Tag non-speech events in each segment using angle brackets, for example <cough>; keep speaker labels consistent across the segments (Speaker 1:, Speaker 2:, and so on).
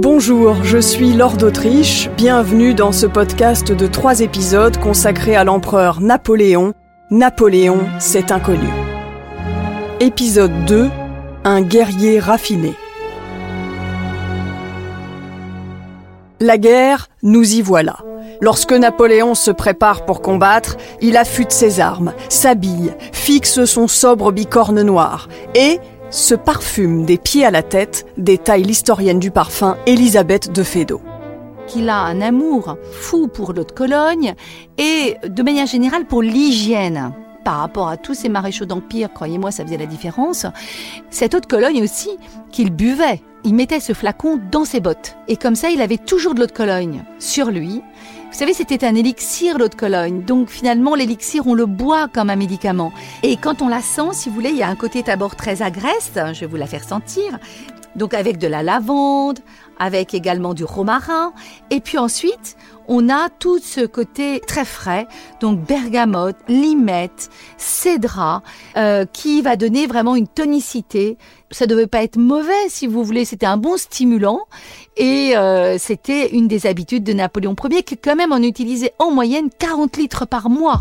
Speaker 1: Bonjour, je suis Lord d'Autriche, bienvenue dans ce podcast de trois épisodes consacrés à l'empereur Napoléon. Napoléon, c'est inconnu. Épisode 2, un guerrier raffiné. La guerre, nous y voilà. Lorsque Napoléon se prépare pour combattre, il affûte ses armes, s'habille, fixe son sobre bicorne noir et se parfume des pieds à la tête, détaille l'historienne du parfum Elisabeth de Fédot
Speaker 2: qu'il a un amour fou pour l'eau de Cologne et de manière générale pour l'hygiène. Par rapport à tous ces maréchaux d'Empire, croyez-moi, ça faisait la différence. Cette eau de Cologne aussi, qu'il buvait. Il mettait ce flacon dans ses bottes. Et comme ça, il avait toujours de l'eau de Cologne sur lui. Vous savez, c'était un élixir, l'eau de Cologne. Donc finalement, l'élixir, on le boit comme un médicament. Et quand on la sent, si vous voulez, il y a un côté d'abord très agreste, je vais vous la faire sentir. Donc avec de la lavande, avec également du romarin. Et puis ensuite, on a tout ce côté très frais, donc bergamote, limette, cédra, euh, qui va donner vraiment une tonicité. Ça devait pas être mauvais, si vous voulez. C'était un bon stimulant et euh, c'était une des habitudes de Napoléon Ier qui quand même en utilisait en moyenne 40 litres par mois.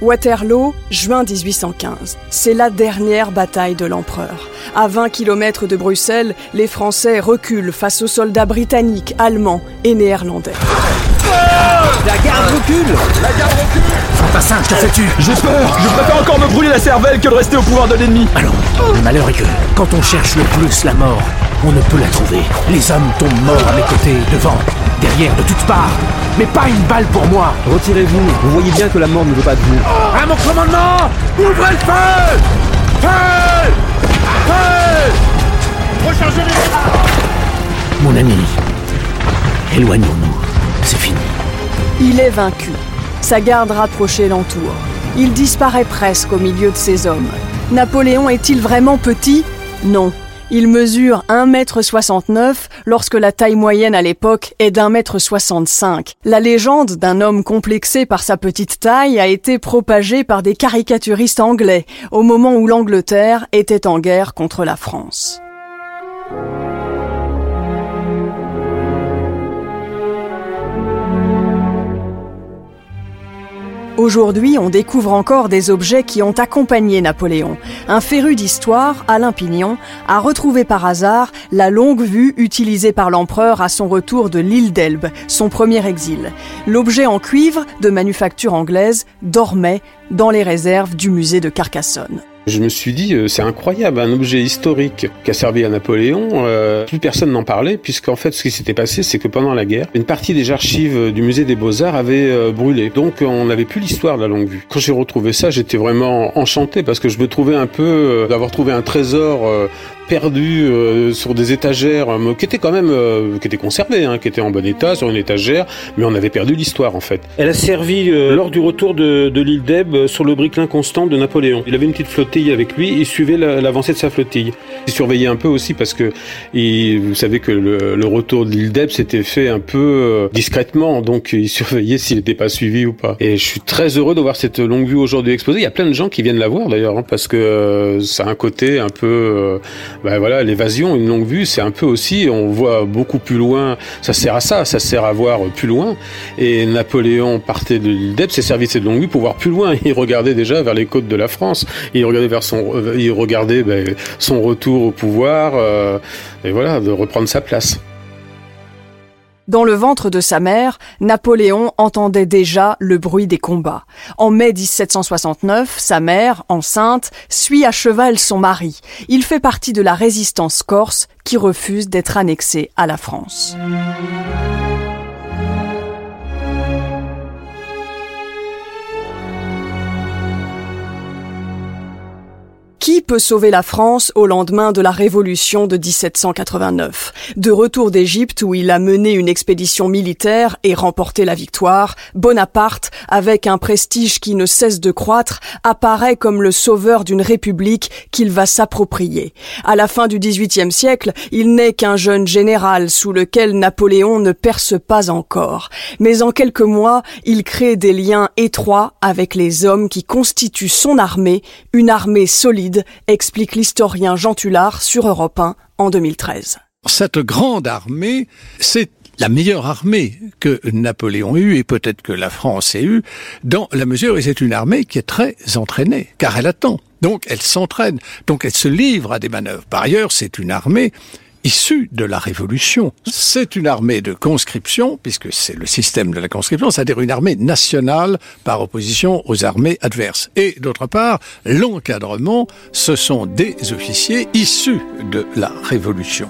Speaker 1: Waterloo, juin 1815. C'est la dernière bataille de l'empereur. À 20 km de Bruxelles, les Français reculent face aux soldats britanniques, allemands et néerlandais.
Speaker 3: La garde recule
Speaker 4: La garde recule
Speaker 3: Fantassin, je te fais tu
Speaker 4: J'ai peur Je préfère encore me brûler la cervelle que de rester au pouvoir de l'ennemi
Speaker 3: Alors, le malheur est que, quand on cherche le plus la mort, on ne peut la trouver. Les hommes tombent morts à mes côtés, devant, derrière, de toutes parts. Mais pas une balle pour moi
Speaker 5: Retirez-vous, vous voyez bien que la mort ne veut pas de vous.
Speaker 3: À mon commandement Ouvrez le feu Feu Feu
Speaker 4: Rechargez les
Speaker 3: Mon ami, éloignons-nous. C'est fini.
Speaker 1: Il est vaincu. Sa garde rapprochée l'entoure. Il disparaît presque au milieu de ses hommes. Napoléon est-il vraiment petit? Non. Il mesure 1m69 lorsque la taille moyenne à l'époque est d'un mètre 65. La légende d'un homme complexé par sa petite taille a été propagée par des caricaturistes anglais au moment où l'Angleterre était en guerre contre la France. Aujourd'hui, on découvre encore des objets qui ont accompagné Napoléon. Un féru d'histoire, Alain Pignon, a retrouvé par hasard la longue vue utilisée par l'empereur à son retour de l'île d'Elbe, son premier exil. L'objet en cuivre, de manufacture anglaise, dormait dans les réserves du musée de Carcassonne.
Speaker 6: Je me suis dit, euh, c'est incroyable, un objet historique qui a servi à Napoléon. Euh, plus personne n'en parlait, puisqu'en fait, ce qui s'était passé, c'est que pendant la guerre, une partie des archives du musée des Beaux-Arts avait euh, brûlé. Donc, on n'avait plus l'histoire de la longue vue. Quand j'ai retrouvé ça, j'étais vraiment enchanté parce que je me trouvais un peu euh, d'avoir trouvé un trésor euh, perdu euh, sur des étagères euh, qui étaient quand même euh, qui étaient conservées, hein, qui étaient en bon état sur une étagère, mais on avait perdu l'histoire en fait. Elle a servi euh, lors du retour de, de l'île d'Elbe euh, sur le briquelin constant de Napoléon. Il avait une petite flottille avec lui, il suivait la- l'avancée de sa flottille. Il surveillait un peu aussi parce que il- vous savez que le, le retour de l'île d'Elbe s'était fait un peu euh, discrètement, donc il <laughs> surveillait s'il n'était pas suivi ou pas. Et je suis très heureux de voir cette longue vue aujourd'hui exposée. Il y a plein de gens qui viennent la voir d'ailleurs, hein, parce que ça a un côté un peu euh, ben voilà, l'évasion, une longue vue, c'est un peu aussi, on voit beaucoup plus loin, ça sert à ça, ça sert à voir plus loin. Et Napoléon partait de l'île d'Elbe, s'est servi de longue vue pour voir plus loin. Il regardait déjà vers les côtes de la France, il regardait vers son, euh, il regardait ben, son retour au pouvoir, euh, et voilà, de reprendre sa place.
Speaker 1: Dans le ventre de sa mère, Napoléon entendait déjà le bruit des combats. En mai 1769, sa mère, enceinte, suit à cheval son mari. Il fait partie de la résistance corse qui refuse d'être annexée à la France. Qui peut sauver la France au lendemain de la Révolution de 1789 De retour d'Égypte où il a mené une expédition militaire et remporté la victoire, Bonaparte, avec un prestige qui ne cesse de croître, apparaît comme le sauveur d'une république qu'il va s'approprier. À la fin du XVIIIe siècle, il n'est qu'un jeune général sous lequel Napoléon ne perce pas encore. Mais en quelques mois, il crée des liens étroits avec les hommes qui constituent son armée, une armée solide, explique l'historien Jean Tullard sur Europe 1 en 2013.
Speaker 7: Cette grande armée, c'est la meilleure armée que Napoléon eue et peut-être que la France ait eue, dans la mesure où c'est une armée qui est très entraînée, car elle attend. Donc elle s'entraîne, donc elle se livre à des manœuvres. Par ailleurs, c'est une armée issue de la Révolution. C'est une armée de conscription, puisque c'est le système de la conscription, c'est-à-dire une armée nationale par opposition aux armées adverses. Et d'autre part, l'encadrement, ce sont des officiers issus de la Révolution.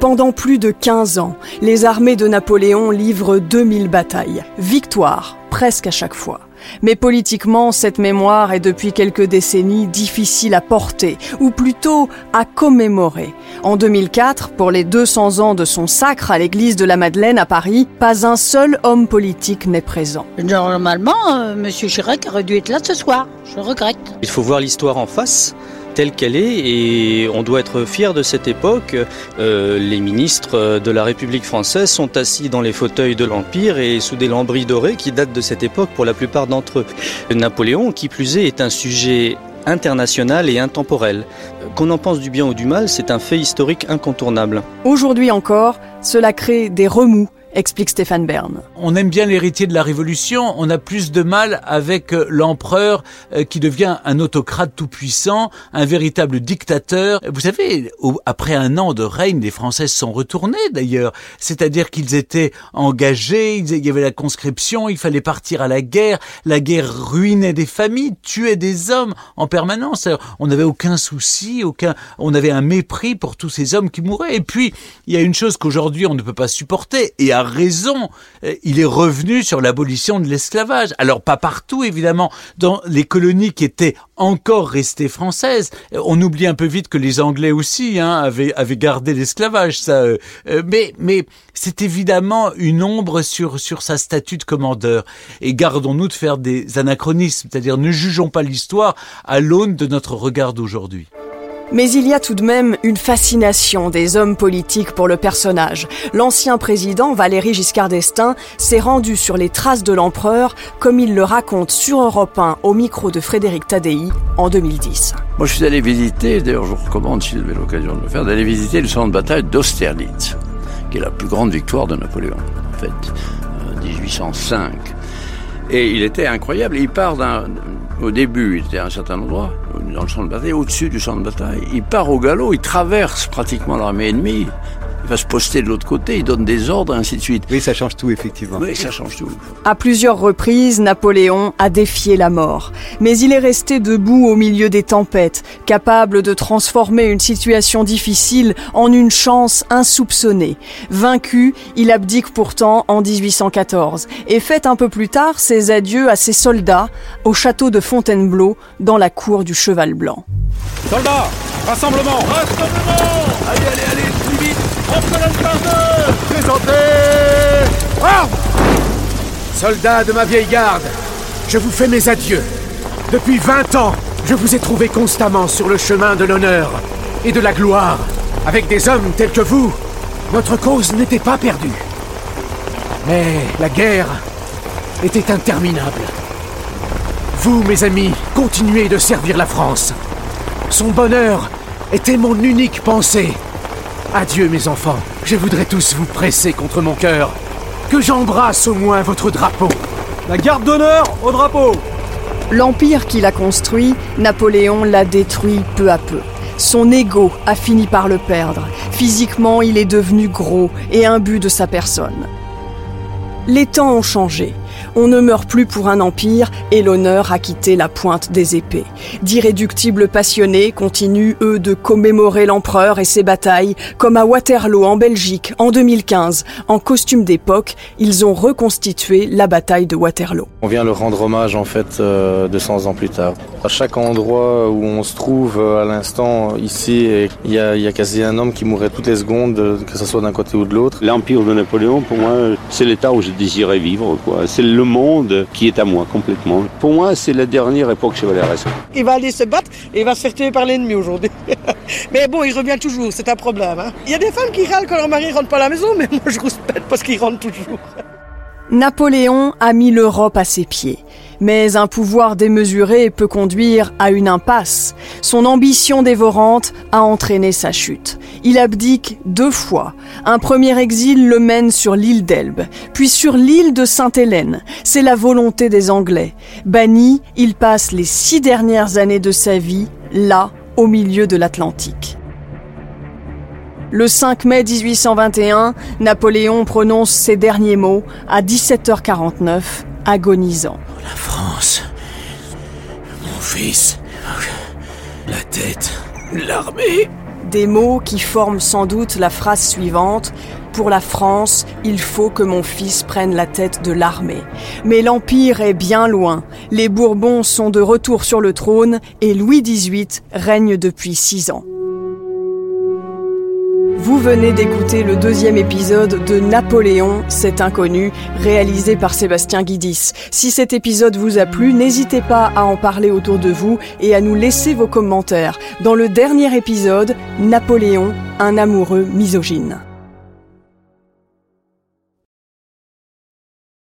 Speaker 1: Pendant plus de 15 ans, les armées de Napoléon livrent 2000 batailles. Victoire, presque à chaque fois. Mais politiquement, cette mémoire est depuis quelques décennies difficile à porter, ou plutôt à commémorer. En 2004, pour les 200 ans de son sacre à l'église de la Madeleine à Paris, pas un seul homme politique n'est présent.
Speaker 8: Normalement, euh, M. Chirac aurait dû être là ce soir. Je regrette.
Speaker 9: Il faut voir l'histoire en face telle qu'elle est et on doit être fier de cette époque. Euh, les ministres de la République française sont assis dans les fauteuils de l'Empire et sous des lambris dorés qui datent de cette époque pour la plupart d'entre eux. Napoléon, qui plus est, est un sujet international et intemporel. Qu'on en pense du bien ou du mal, c'est un fait historique incontournable.
Speaker 1: Aujourd'hui encore, cela crée des remous explique Stéphane Bern.
Speaker 10: On aime bien l'héritier de la Révolution, on a plus de mal avec euh, l'empereur euh, qui devient un autocrate tout-puissant, un véritable dictateur. Vous savez, après un an de règne, les Français sont retournés d'ailleurs, c'est-à-dire qu'ils étaient engagés, il y avait la conscription, il fallait partir à la guerre, la guerre ruinait des familles, tuait des hommes en permanence. On n'avait aucun souci, aucun, on avait un mépris pour tous ces hommes qui mouraient. Et puis, il y a une chose qu'aujourd'hui on ne peut pas supporter, et à raison. Euh, il est revenu sur l'abolition de l'esclavage. Alors pas partout, évidemment, dans les colonies qui étaient encore restées françaises. Euh, on oublie un peu vite que les Anglais aussi hein, avaient, gardé l'esclavage. Ça, euh, mais mais c'est évidemment une ombre sur sur sa statut de commandeur. Et gardons-nous de faire des anachronismes, c'est-à-dire ne jugeons pas l'histoire à l'aune de notre regard d'aujourd'hui.
Speaker 1: Mais il y a tout de même une fascination des hommes politiques pour le personnage. L'ancien président Valéry Giscard d'Estaing s'est rendu sur les traces de l'empereur, comme il le raconte sur Europe 1 au micro de Frédéric Tadei en 2010.
Speaker 11: Moi, je suis allé visiter, d'ailleurs, je vous recommande, si vous avez l'occasion de le faire, d'aller visiter le centre de bataille d'Austerlitz, qui est la plus grande victoire de Napoléon, en fait, 1805. Euh, Et il était incroyable. Il part d'un au début, il était à un certain endroit, dans le champ de bataille, au-dessus du champ de bataille. Il part au galop, il traverse pratiquement l'armée ennemie, il va se poster de l'autre côté, il donne des ordres, et ainsi de suite.
Speaker 5: Oui, ça change tout, effectivement.
Speaker 11: Oui, ça change tout.
Speaker 1: À plusieurs reprises, Napoléon a défié la mort. Mais il est resté debout au milieu des tempêtes, capable de transformer une situation difficile en une chance insoupçonnée. Vaincu, il abdique pourtant en 1814 et fait un peu plus tard ses adieux à ses soldats au château de Fontainebleau dans la cour du Cheval Blanc.
Speaker 4: Soldats, rassemblement
Speaker 12: Rassemblement Allez, allez, allez,
Speaker 4: Présentez
Speaker 3: Soldats de ma vieille garde, je vous fais mes adieux. Depuis 20 ans, je vous ai trouvé constamment sur le chemin de l'honneur et de la gloire. Avec des hommes tels que vous, notre cause n'était pas perdue. Mais la guerre était interminable. Vous, mes amis, continuez de servir la France. Son bonheur était mon unique pensée. Adieu mes enfants, je voudrais tous vous presser contre mon cœur. Que j'embrasse au moins votre drapeau.
Speaker 4: La garde d'honneur au drapeau
Speaker 1: L'empire qu'il a construit, Napoléon l'a détruit peu à peu. Son ego a fini par le perdre. Physiquement, il est devenu gros et imbu de sa personne. Les temps ont changé. On ne meurt plus pour un empire et l'honneur a quitté la pointe des épées. D'irréductibles passionnés continuent, eux, de commémorer l'empereur et ses batailles, comme à Waterloo en Belgique en 2015. En costume d'époque, ils ont reconstitué la bataille de Waterloo.
Speaker 13: On vient le rendre hommage en fait euh, 200 ans plus tard. À chaque endroit où on se trouve euh, à l'instant ici, il y, a, il y a quasi un homme qui mourrait toutes les secondes, euh, que ce soit d'un côté ou de l'autre.
Speaker 14: L'empire de Napoléon, pour moi, c'est l'état où je désirais vivre. quoi. C'est le monde qui est à moi complètement. Pour moi, c'est la dernière époque chevaleresque.
Speaker 8: Il va aller se battre et il va se faire tuer par l'ennemi aujourd'hui. <laughs> mais bon, il revient toujours, c'est un problème. hein. Il y a des femmes qui râlent quand leur mari rentre pas à la maison, mais <laughs> moi je rouspète parce qu'il rentre toujours.
Speaker 1: Napoléon a mis l'Europe à ses pieds. Mais un pouvoir démesuré peut conduire à une impasse. Son ambition dévorante a entraîné sa chute. Il abdique deux fois. Un premier exil le mène sur l'île d'Elbe, puis sur l'île de Sainte-Hélène. C'est la volonté des Anglais. Banni, il passe les six dernières années de sa vie là, au milieu de l'Atlantique. Le 5 mai 1821, Napoléon prononce ses derniers mots à 17h49, agonisant.
Speaker 15: La France, mon fils, la tête, l'armée.
Speaker 1: Des mots qui forment sans doute la phrase suivante pour la France, il faut que mon fils prenne la tête de l'armée. Mais l'Empire est bien loin. Les Bourbons sont de retour sur le trône et Louis XVIII règne depuis six ans. Vous venez d'écouter le deuxième épisode de Napoléon, cet inconnu, réalisé par Sébastien Guidis. Si cet épisode vous a plu, n'hésitez pas à en parler autour de vous et à nous laisser vos commentaires. Dans le dernier épisode, Napoléon, un amoureux misogyne.